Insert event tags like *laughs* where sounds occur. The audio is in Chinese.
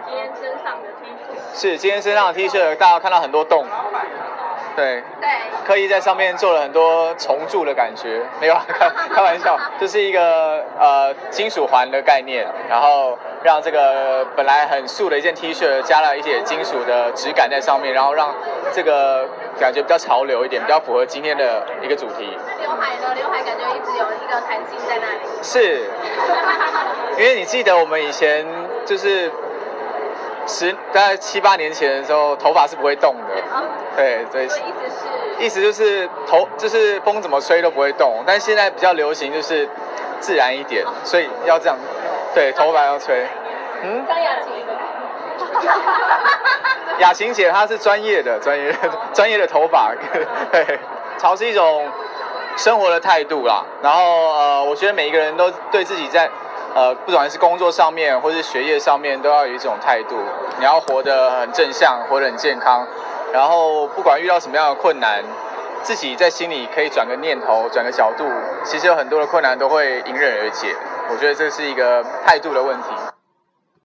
上你今天身上的 T 恤，是今天身上的 T 恤，大家看到很多洞，对，对，刻意在上面做了很多重铸的感觉，没有啊 *laughs* 开开玩笑，这是一个呃金属环的概念，然后让这个本来很素的一件 T 恤加了一些金属的质感在上面，然后让这个感觉比较潮流一点，比较符合今天的一个主题。刘海呢？刘海感觉一直有一个弹性在那里。是，因为你记得我们以前就是十大概七八年前的时候，头发是不会动的。对对，所以意思是，意思就是头就是风怎么吹都不会动，但是现在比较流行就是自然一点，所以要这样，对，头发要吹。嗯，张雅琴。雅琴姐她是专业的，专业专业的头发，对，潮是一种生活的态度啦。然后呃，我觉得每一个人都对自己在呃，不管是工作上面或是学业上面，都要有一种态度。你要活得很正向，活得很健康。然后不管遇到什么样的困难，自己在心里可以转个念头，转个角度，其实有很多的困难都会迎刃而解。我觉得这是一个态度的问题。